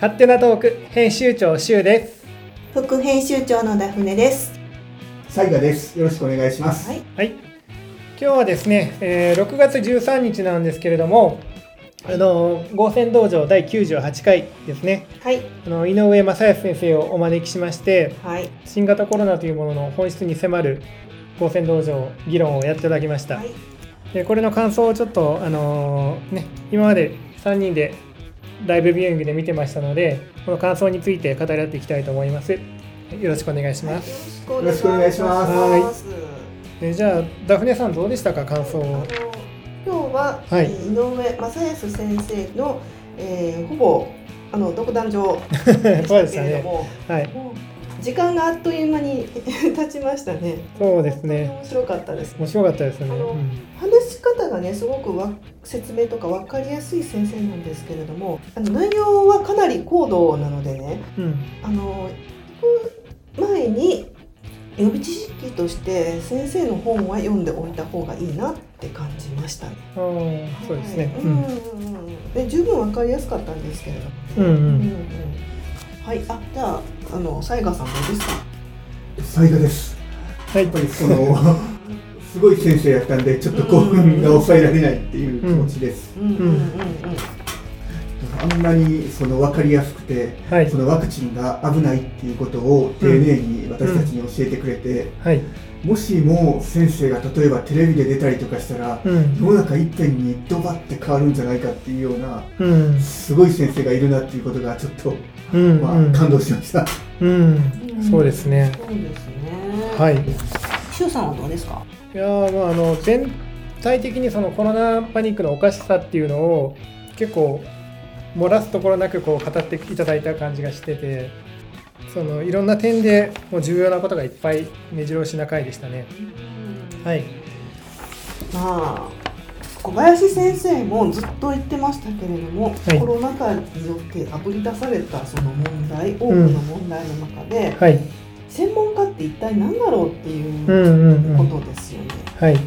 勝手なトーク編集長シュウです副編集長のダフネです。サイガです。よろしくお願いします。はい。はい今日はですね、えー6月13日なんですけれどもあの合戦道場第98回ですね。はい。あの井上正康先生をお招きしましてはい。新型コロナというものの本質に迫る合戦道場議論をやっていただきました、はい。でこれの感想をちょっと、あのーね、今まで3人でライブビューイングで見てましたのでこの感想について語り合っていきたいと思います。よろしくお願いします、よろしくお願いします。ます。えじゃあダフネさんどうでしたか？感想を今日は、はい。えー井上正康先生の、えー、ほぼあの独壇場 でしたけれどね。も、はい。時間があっという間に 経ちましたね。そうですね。面白かったです。面白かったですね、うん。話し方がねすごくわ説明とか分かりやすい先生なんですけれどもあの内容はかなり高度なのでねうん。あの前に予備知識として先生の本は読んでおいた方がいいなって感じましたね。そうですね、はい。うん。うんうんで十分分かりやすかったんですけれども、うんうん。うんはい。あじゃああの西賀さんどうですか？サイガです。はい。やっぱりそのすごい先生やったんでちょっと興奮が抑えられないっていう気持ちです。うんうんうんうんあんなにその分かりやすくて、はい。そのワクチンが危ないっていうことを丁寧に私たちに教えてくれて、はい。もしも先生が例えばテレビで出たりとかしたら、うん。世の中いっぺんにドバって変わるんじゃないかっていうようなうん。すごい先生がいるなっていうことがちょっと、うんまあうん。感動しました。うん。そうですね。そうですね。はい。しゅうさんはどうですか？いやーまああの全体的にそのコロナパニックのおかしさっていうのを結構漏らすところなくこう語っていただいた感じがしててそのいろんな点でもう重要なことがいっぱい目白押しな回でしたね。はい、まあ小林先生もずっと言ってましたけれども、はい。コロナ禍によってあぶり出されたその問題多くの問題の中で、はい、専門家って一体何だろうっていううんうんうん。ことですよね。はい、う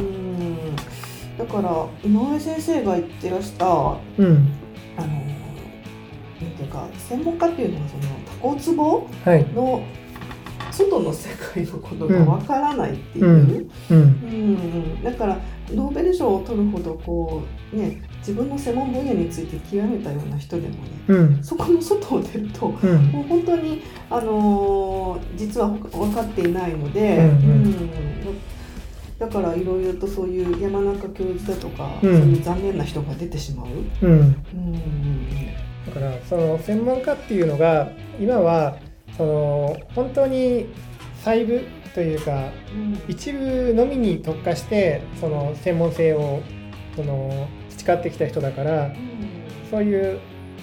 ん。だから井上先生が言ってらしたあのうん、なんていうか専門家っていうのはそのタコ壺はい、の外の世界のことがわからないっていう。うん。うん、だからノーベル賞を取るほどこう、ね、自分の専門分野について極めたような人でもねうん、そこの外を出るとうん、もう本当に、あのー実は分かっていないので、うん。うん。うんだからいろいろとそういう山中教授だとか、うんそういう残念な人が出てしまう。うん。うんだからその専門家っていうのが今はその本当に細部というか一部のみに特化してその専門性をその培ってきた人だからそういう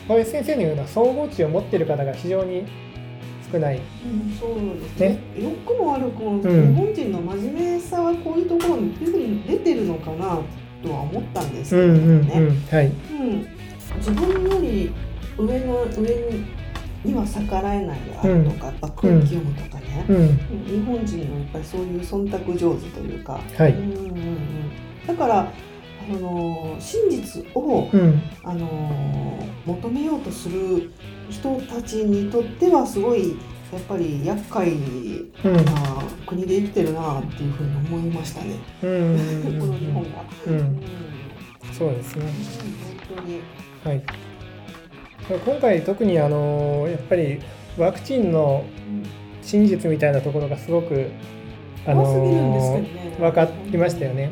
小林先生のような総合値を持っている方が非常に少ない。うんそうですね。ね。良くも悪くも、ん日本人の真面目さはこういうところにいうふうに出てるのかなとは思ったんですけどもね。うんうんはいうん自分より上の上には逆らえないであるとか、やっぱ空気読むとかね、日本人のやっぱりそういう忖度上手というか、はい。うんうんうん、だからあの真実をうん。あの求めようとする人たちにとってはすごいやっぱり厄介うんな国で生きてるなっていうふうに思いましたね、うんうんこの日本が。うんうんそうですね。本当にはい。今回特にあのやっぱりワクチンの真実みたいなところがすごくあ怖すぎるんですのけどね分かりましたよね。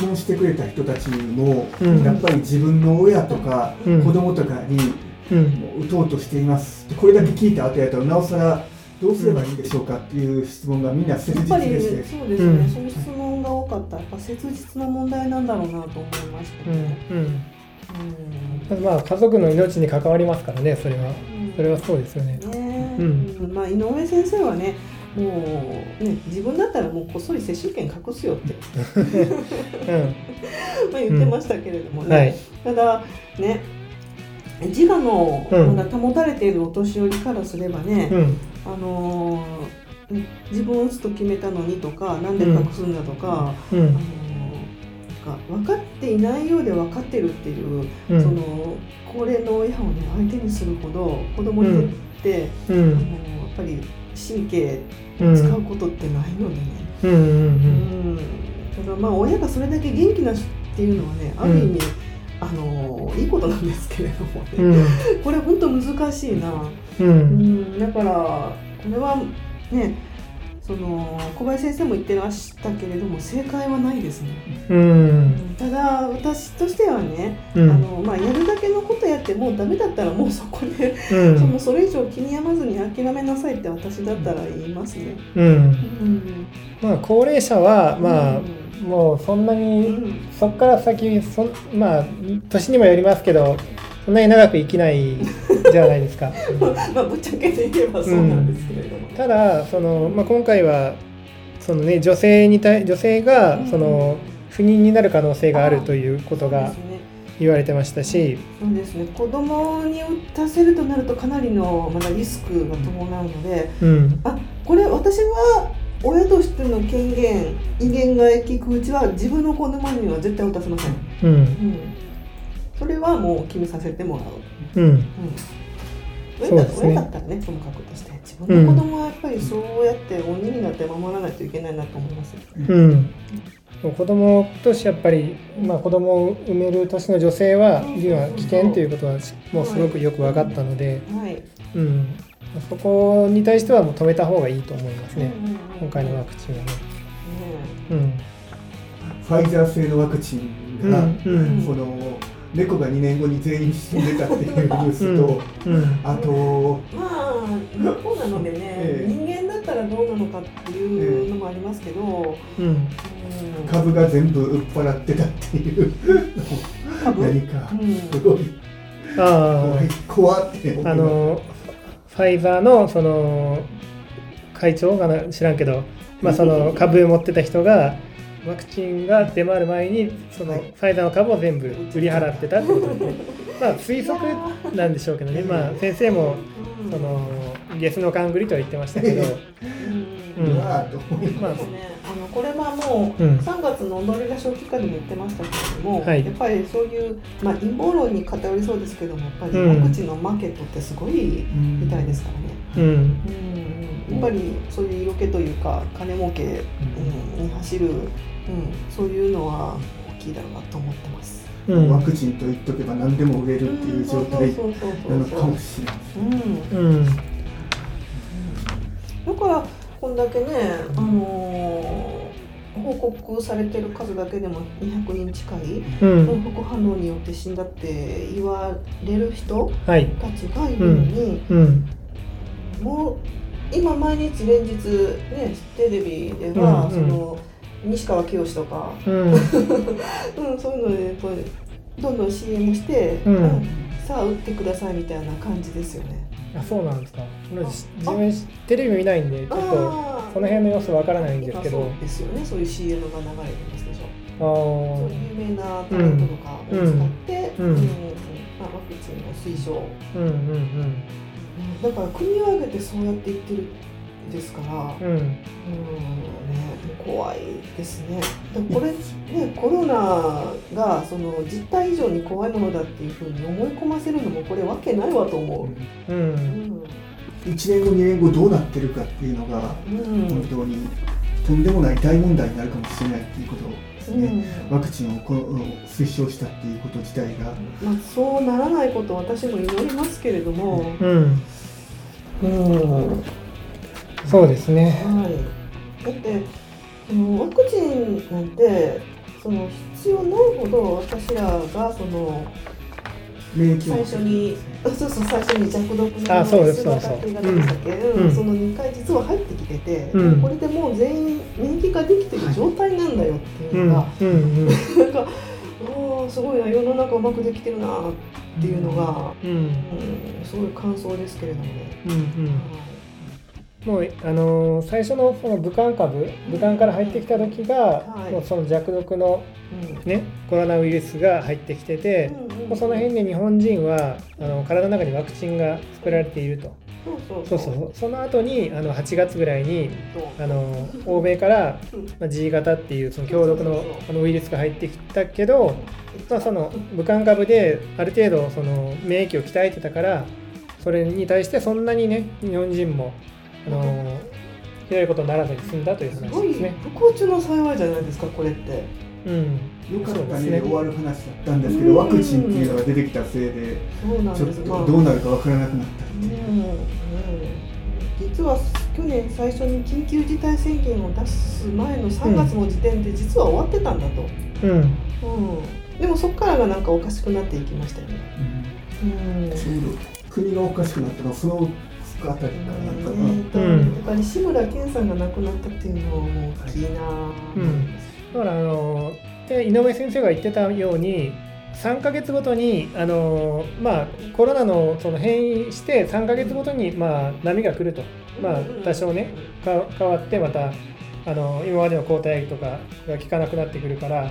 質問してくれた人たちも、うん。やっぱり自分の親とかうん。子供とかにうん。もう打とうとしています、これだけ聞いた後やとなおさらどうすればいいんでしょうかっていう質問がみんな切やっぱり実でして、そうですね、うん。そういう質問が多かったやっぱ切実な問題なんだろうなと思いましたうん。ね。うん。まあ家族の命に関わりますからねそれは。うん。それはそうですよね。ね。うん。うん。まあ、井上先生はねもうね自分だったらもうこっそり接種券隠すよって。うん。まあ言ってましたけれどもね、はい。ただね自我のうん。まだ保たれているお年寄りからすればね、うん。あのー自分を打つと決めたのにとかなんで隠すんだとか、うん。あのー分かっていないようで分かってるっていう、うん。その高齢の親をね相手にするほど子供にとって、うあのんーやっぱり神経うん使うことってないのでね、うん。うんうんただまあ親がそれだけ元気な人っていうのはねある意味、あのーいいことなんですけれどもね、うん。これ本当難しいな。ううんん、だからこれはねその小林先生も言ってらしたけれども正解はないですね、うん。ただ私としてはね、うん。あのまあ、やるだけのことやってもうダメだったらもうそこで、うん。そのそれ以上気に病まずに諦めなさいって私だったら言いますね。うん。うん。まあ高齢者はまあうん。もうそんなうにん。そこから先そんまあ年にもよりますけどそんなに長く生きないじゃないですか。まあぶっちゃけて言えばそうなんですけれども、ただその、まあ、今回はその、ね、女性に対女性がうん。その不妊になる可能性があるということが言われてましたし、そうですね。子供に打たせるとなるとかなりのまだリスクが伴うのでうん。あこれ私は親としての権限威厳が利くうちは自分の子供には絶対打たせません、うん。うん、それはもう決めさせてもらう、うん。うん、親だそうですね。親だったらねともかくとして。自分の子供はやっぱりそうやって鬼になって守らないといけないなと思います、うん。子供としてやっぱり、まあ、子供を産める年の女性は今危険ということはもうすごくよく分かったので、はい、うん、そこに対してはもう止めた方がいいと思いますね、うんうんうん今回のワクチンはね。ねうん。ファイザー製のワクチンが、うん。この猫が2年後に全員死んでたっていうニュースと、うんあとまあ猫なのでね、ええ。人間だったらどうなのかっていうのもありますけど、うん。うん。株が全部売っ払ってたっていう。株？何かうん。すごい。あ怖い怖ってああのファイザーのその会長がな知らんけど、まあ、その株持ってた人がワクチンが出回る前にそのはい。ファイザーの株を全部売り払ってたってことですね。まあ推測なんでしょうけどね、まあ、先生もうん。そのゲスの勘繰りとは言ってましたけど、うん。まああのこれはもううん。3月の踊りが小期間でも言ってましたけれども、はい。やっぱりそういう、まあ、陰謀論に偏りそうですけどもやっぱりうん。ワクチンのマーケットってすごいみたいですからね、うん。うん。やっぱりそういう色気というか金儲け、うん、に走る、うん、そういうのは大きいだろうなと思ってます。うん。ワクチンと言っとけば何でも売れるっていう状態なのかもしれないうん。うん。だからこんだけね、あのー報告されてる数だけでも200人近いうん。副反応によって死んだって言われる人はい。たちがいるのに、うん。もう今毎日連日ねテレビでは、うん。その西川きよしとか、うん。うん、そういうのでやっぱりどんどん CM して、うん。うんさあ打ってくださいみたいな感じですよね。あそうなんですか。自分テレビ見ないんでちょっとその辺の様子わからないんですけど。今そうですよね。そういう CM が流れてますでしょ。あそうーいう有名なタレントとかを使って、うん。うんまあ、ワクチンの推奨、うんうんだから国を挙げてそうやって言ってるんですから、うん。うんうんね、怖いですね。でこれねコロナがその実態以上に怖いものだっていうふうに思い込ませるのもこれわけないわと思う。ううん。ん1年後2年後どうなってるかっていうのがうん。本当にとんでもない大問題になるかもしれないっていうことですね、ワクチンをこの推奨したっていうこと自体が。まあ、そうならないことを私も祈りますけれども、うん。うんそうですね。はい、だってそのワクチンなんてその必要ないほど私らがその最初にあそうそう最初に弱毒の姿っていうが出てたっけうんうん。その2回実は入ってきてて、うん。これでもう全員免疫ができてる状態なんだよっていううんのが、うんうんなんかおーすごいな世の中うまくできてるなっていうのが、うん。うん、すごい感想ですけれどもね。うんうんもうあのー最初のその武漢株武漢から入ってきた時が、はい。もうその弱毒のうんねコロナウイルスが入ってきてて、うんうん。こその辺で日本人はあの体の中にワクチンが作られていると。そうそうそう。その後にあの8月ぐらいにあの欧米から、まあ、G 型っていうその強毒のあのウイルスが入ってきたけど、まあ、その武漢株である程度その免疫を鍛えてたからそれに対してそんなにね日本人もあのひどいことにならずに済んだというすごい話ですね。不幸中の幸いじゃないですかこれって。うん。よかったねね。終わる話だったんですけど、ワクチンっていうのが出てきたせいでそうなんちょっですまあとどうなるかわからなくなった。っていう。うん。うん。実は去年最初に緊急事態宣言を出す前の3月の時点で実は終わってたんだと、うん。うん。でもそこからがなんかおかしくなっていきましたよね。うん。ちょうど国がおかしくなったのはそのあたりからなやっぱり志村けんさんが亡くなったっていうのはもう大きいな、うん。だからあので井上先生が言ってたように3ヶ月ごとにあの、まあ、コロナのその変異して3ヶ月ごとに、まあ、波が来ると、まあ、多少ねか変わってまたあの今までの抗体とかが効かなくなってくるから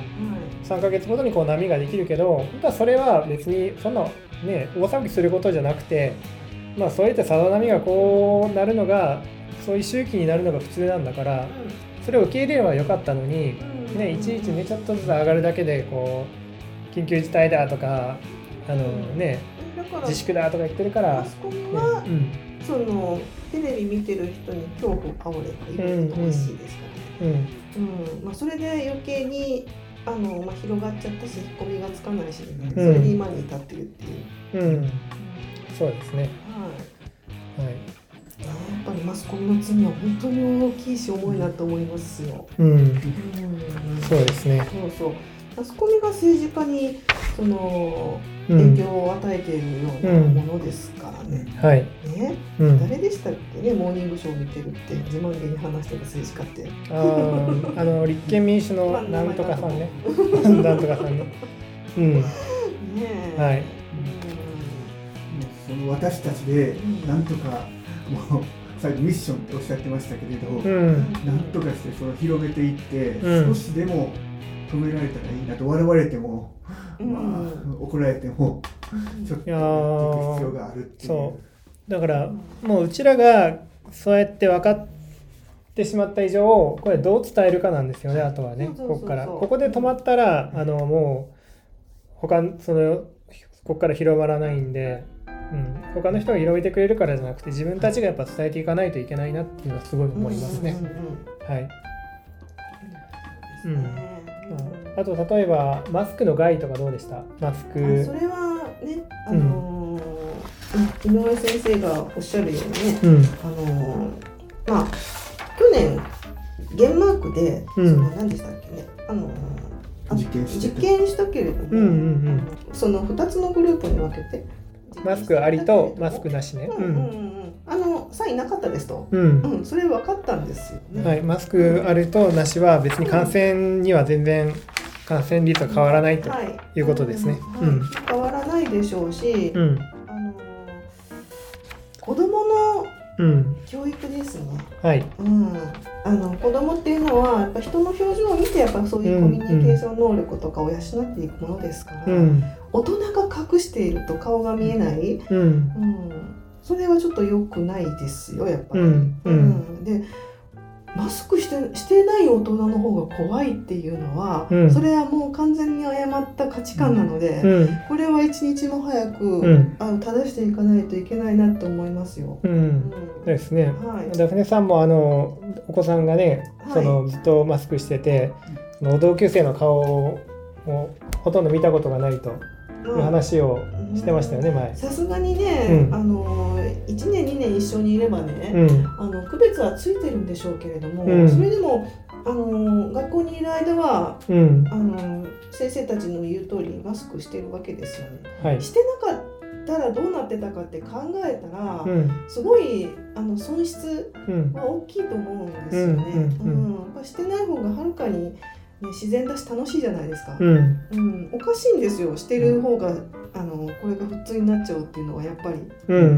3ヶ月ごとにこう波ができるけど本当はそれは別にそんな、ね、大騒ぎすることじゃなくて、まあ、そういったさざ波がこうなるのがそういう周期になるのが普通なんだからそれを受け入れればよかったのに。ね、いちいちねちょっとずつ上がるだけでこう緊急事態だとかあの、ね、自粛だとか言ってるから、そのテレビ見てる人に恐怖を煽れと言うと美味しいですからね。うん。うん。まあ、それで余計にあの、まあ、広がっちゃったし引っ込みがつかないし、ん。それで今に至ってるっていう、うんうん、そうですね、はい。はいやっぱりマスコミの罪は本当に大きいし重いなと思いますよ。うん、うん。そうですね、そうそう。マスコミが政治家にそのうん。影響を与えているようなものですからね。はい。ね。うん、誰でしたっけね？モーニングショーを見てるって自慢げに話してる政治家って。あーあの立憲民主のなんとかさんね。なんとかさんね。うん。ねえ。はい。その私たちでうんなんとかもう最後ミッションっておっしゃってましたけれど、うん。なんとかしてその広めていって、うん。少しでも止められたらいいなと笑われても、うん。まあ、怒られてもちょっといややっていーく必要があるっていう。そう。だからもううちらがそうやって分かってしまった以上これどう伝えるかなんですよねあとはねここから。ここで止まったらあのもう他そのここから広まらないんで、うん、他の人が広めてくれるからじゃなくて自分たちがやっぱ伝えていかないといけないなっていうのはすごい思いますね。うん。うんうんはい。ですね。あと例えばマスクの害とかどうでした？マスク。あそれはね、あのー井上先生がおっしゃるようにね、うん。あのーまあ去年デンマークで、うん。その何でしたっけね、あのーあ実験して実験したけれども、うんうんうん。その2つのグループに分けてマスクありとマスクなしね。うんうんうん。うん。あのサインなかったですと、うん。うん、それ分かったんですよね。はい、マスクあるとなしは別に感染には全然感染率は変わらないとはい。いうことですね。うん。変わらないでしょうし、うん、あのー子供のうん、教育ですね。はい、うん、あの子供っていうのはやっぱ人の表情を見てやっぱそういうコミュニケーション能力とかを養っていくものですから、うん、大人が隠していると顔が見えない、うん、うん、それはちょっと良くないですよやっぱり。うん、でマスクしてしてない大人の方が怖いっていうのは、うん。それはもう完全に誤った価値観なので、うん、これは一日も早く、うん、あの正していかないといけないなと思いますよ。う、うん。んですね。はい。ダフネさんもあのお子さんがね、はい。そのずっとマスクしてて、その同級生の顔をほとんど見たことがないという話をしてましたよね、前。さすがにね、うん。あの1年2年一緒にいればね、うん、あの区別はついてるんでしょうけれども、うん。それでもあの学校にいる間はうん、あの先生たちの言う通りマスクしてるわけですよね。はい。してなかったらどうなってたかって考えたら、うん、すごいあの損失うん、は大きいと思うんですよね。うん。してない方がはるかに、ね、自然だし楽しいじゃないですか。うん、うん、おかしいんですよ。してる方があのこれが普通になっちゃうっていうのはやっぱり。うん、うん、う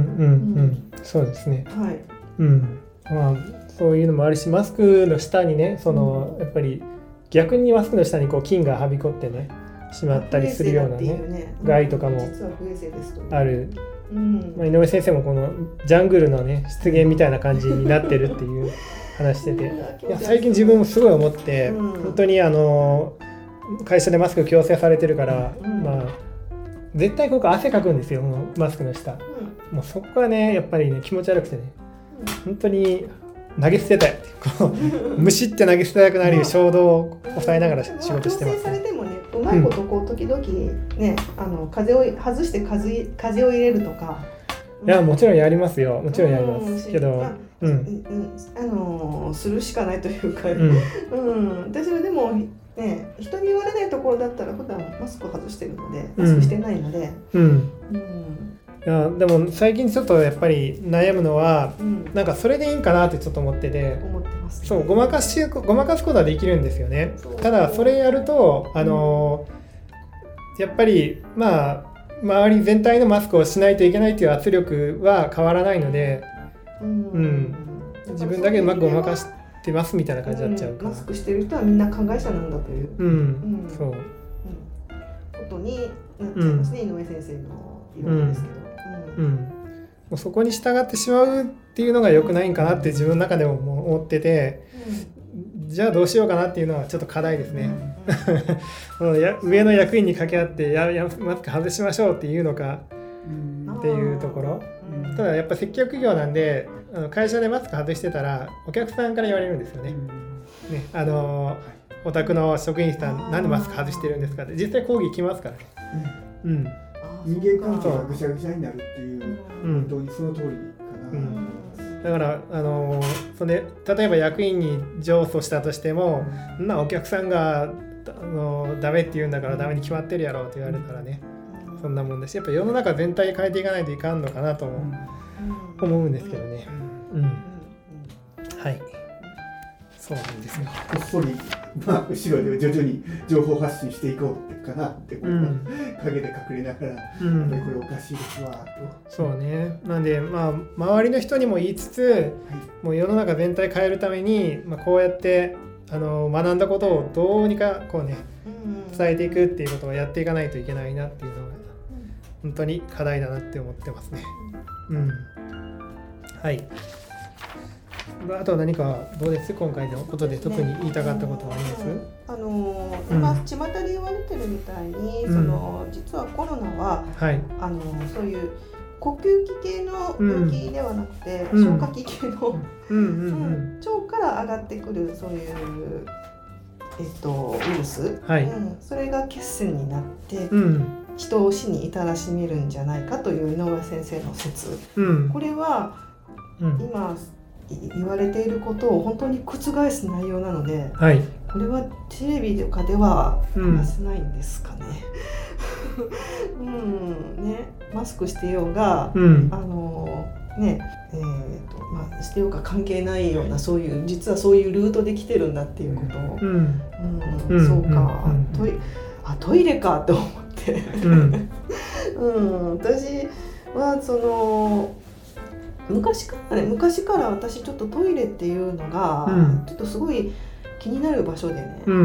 ん、そうですね。はい。うん、まあそういうのもあるしマスクの下にねそのやっぱり逆にマスクの下にこう菌がはびこってねしまったりするようなねね。害とかもある、うん。まあ、井上先生もこのジャングルのね出現みたいな感じになってるっていう 話してて。いや最近自分もすごい思って、うん。本当にあの会社でマスク強制されてるから、うん。まあ絶対ここ汗かくんですよもうマスクの下。うん。もうそこがねやっぱりね気持ち悪くてね本当に投げ捨てたい。こう むしって投げ捨てたくなる衝動を抑えながら仕事してます、うまいことこう時々ね、あの風を外して風風を入れるとか。いやもちろんやりますよ。もちろんやりまうん。すけどまあうん。うんあのーするしかないというか、うん。うん、私はでもね人に言われないところだったら普段マスク外してるのでマスクしてないので、うん。うん。いやでも最近ちょっとやっぱり悩むのはうん。なんかそれでいいんかなってちょっと思ってて思ってます、そうごまかしごまかすことはできるんですよね。ただそれやるとあのやっぱりまあ周り全体のマスクをしないといけないという圧力は変わらないのでうん。うん。自分だけうまくごまかしてますみたいな感じになっちゃうから。ん。マスクしてる人はみんな加害者なんだという、うん、うん。そう。うん。ことになっちゃいますね、井上先生の理論ですけど、うん、もうそこに従ってしまうっていうのが良くないんかなって自分の中でも思っててじゃあどうしようかなっていうのはちょっと課題ですね。そのや上の役員に掛け合ってややマスク外しましょうっていうのか。うんっていうところ。うん。ただやっぱ接客業なんであの会社でマスク外してたらお客さんから言われるんですよね。ねあのお宅の職員さんなんでマスク外してるんですかって。実際抗議来ますからね。うん。あ人間関係がぐしゃぐしゃになるっていううん。本当にその通りかな、うん。だからあのそれ例えば役員に上訴したとしてもそん。なお客さんがあのダメって言うんだからダメに決まってるやろって言われたらねそんなもんだしやっぱ世の中全体変えていかないといかんのかなとも思うんですけどね。うん、はい。そうなんですよ。こっそり、まあ、後ろで徐々に情報発信していこうってかなって、うん。陰で隠れながら、うん。これおかしいですわと。そうね。なんでまあ周りの人にも言いつつもう世の中全体変えるために、まあ、こうやってあの学んだことをどうにかこうね伝えていくっていうことをやっていかないといけないなっていうのが本当に課題だなって思ってますね。うん。はい。あとは何かどうです？今回のことで特に言いたかったことはあります、あのうん。今巷で言われてるみたいに、うん。その実はコロナははい。あのそういう呼吸器系の病気ではなくて、うん。消化器系の、腸から上がってくるそういう、えっと、ウイルス、はい。うん、それが血栓になってうん人を死に至らしめるんじゃないかという井上先生の説。うん。これはうん。今い言われていることを本当に覆す内容なのではい。これはテレビとかではうん話せないんですかね。うん、ね。マスクしてようが、うん。あのねえーとまあ、してようが関係ないようなそういう実はそういうルートで来てるんだっていうことを、うん。うん。うん。そうか、うん。トイあトイレかって思うん。うん、私はその昔からね昔から私ちょっとトイレっていうのが、うん。ちょっとすごい気になる場所でね、うん。う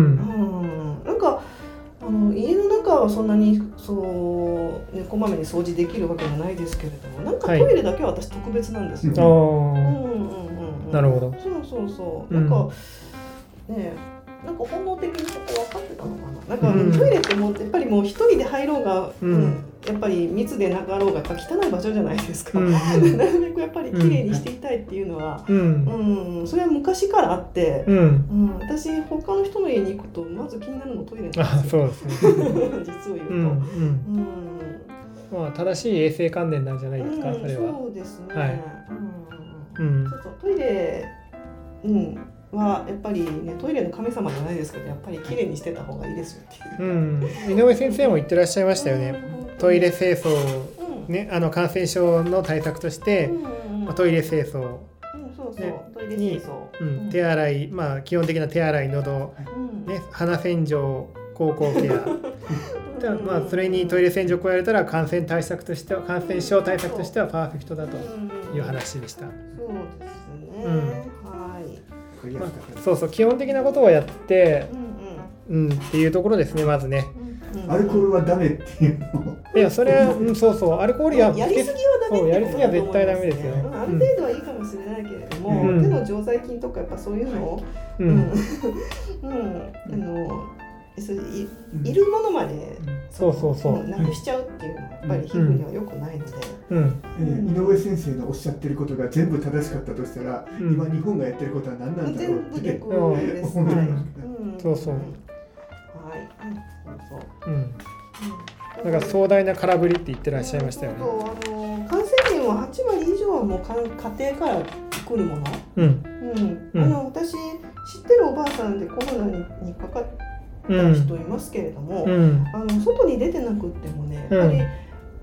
ん。なんかあの家の中はそんなにそう、ね、こまめに掃除できるわけじゃないですけれどもなんかトはい。イレだけは私特別なんですよ。あうんーうんうんうん。なるほど。そうそうそう。うん。なんか、ねなんか本能的にそこ分かってたのかな。なんか、うん。トイレってもうやっぱりもう一人で入ろうが、うん。やっぱり密でなかろうが汚い場所じゃないですか、うん。なるべくやっぱり綺麗にしていたいっていうのは、うん。うん。それは昔からあって、うん。うん、私他の人の家に行くとまず気になるのトイレなんあですよ。そうですね。実を言うと。うん。まあ正しい衛生観念なんじゃないですか、うんそれは。そうですね、はい。うん。うん。そうそう。トイレ、うん、はやっぱりねトイレの神様じゃないですけどやっぱり綺麗にしてた方がいいですよっていう。うん、井上先生も言ってらっしゃいましたよね。トイレ清掃、うんね、あの感染症の対策として、トイレ清掃、うんそうそう、ねトイレ清掃。うん、手洗い、まあ、基本的な手洗い、喉、うんね、鼻洗浄、口腔ケア。でまあ、それにトイレ洗浄を加えたら感染対策としては感染症対策としてはパーフェクトだという話でした。そうですね。うんかりやますかったあ、そうそう基本的なことをやって、うんうん。うん、っていうところですねまずね。アルコールはダメっていうの？をいやそれは、うん、そうそう。アルコールややりすぎはダメそうやりすぎは絶対ダメですよ。ある程度はいいかもしれないけれども、うん。手の常在菌とかやっぱそういうのを、ううん。ん。うん。あのそれいいるものまでそうそうそう。んなくしちゃうっていうのはやっぱり皮膚には良くないので、うん。えー井上先生のおっしゃってることが全部正しかったとしたら、うん。今日本がやってることは何なんだろう全部ってね逆です、うんはい。うん。んそうそう。はい、うんそうそう。うん。うん。だから壮大な空振りって言ってらっしゃいましたよね。あの感染源は8割以上はもうかん家庭から来るもの、うん。うん。うん。あの私知ってるおばあさんでコロナににかかったうん。人いますけれども、うん。あの外に出てなくってもねうん。やっぱり、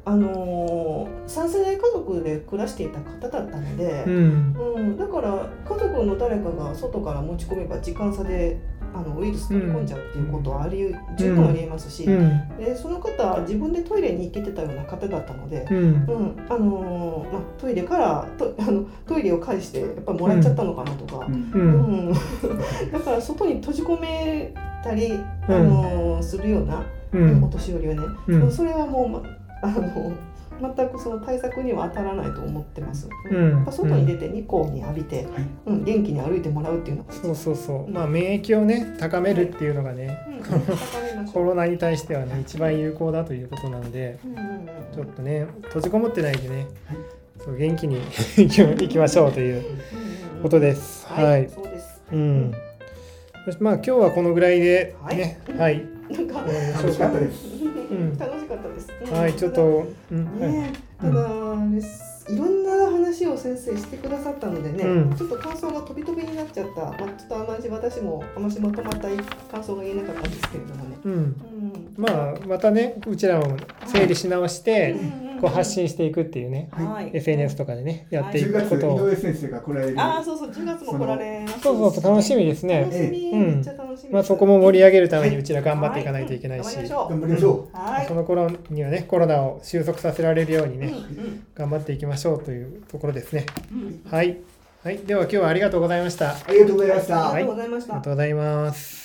あの3世代家族で暮らしていた方だったのでう、ん。うんだから家族の誰かが外から持ち込めば時間差であのウイルス取り込んじゃうっていうことはあり、十分ありえますし、うん。でその方は自分でトイレに行けてたような方だったので。うん。うん。あのーまあ、トイレからとあのトイレを介してやっぱもらっちゃったのかなとか、うん。ううんん。だから外に閉じ込めたり、あのーするような、うん。お年寄りはね、うん。それはもう、ま、あの全くその対策には当たらないと思ってます。うん。やっぱ外に出て日光に浴びて、うん元気に歩いてもらうっていうのが、そうそうそう。まあ免疫をね高めるっていうのがねうん、高めましょう。コロナに対してはね一番有効だということなのでうんうんうん。ちょっとね閉じこもってないでねそう元気に 行きましょうということです。はい、はい。そうです。うんまあ今日はここのぐらいでねはい。なんか、楽しかったです。ん。楽しかったです。うんはいちょっとうんはい。ねえ、ただ、あれす。いろんな話を先生してくださったのでね、うん。ちょっと感想が飛び飛びになっちゃった、まあ、ちょっとあまり私もあましまとまった感想が言えなかったんですけれどもね。うんうん。まあまたねうちらも整理し直してうんこう発信していくっていうねはい、SNS とかでねやってい10くことを。上先生が来られる。ああ、そうそう、10月も来られます。しそうそうそう楽しみですね。楽しみ、うん。めっちゃ楽しみです。まあそこも盛り上げるためにうちら頑張っていかないといけないし。頑頑張りましょはい。そ。の頃にはねコロナを収束させられるようにねうんうん。頑張っていきましょうというところですね。うん。はい。はい。では今日はありがとうございました。あう。ありがとうございました。ありがとうございました。りがと。うございます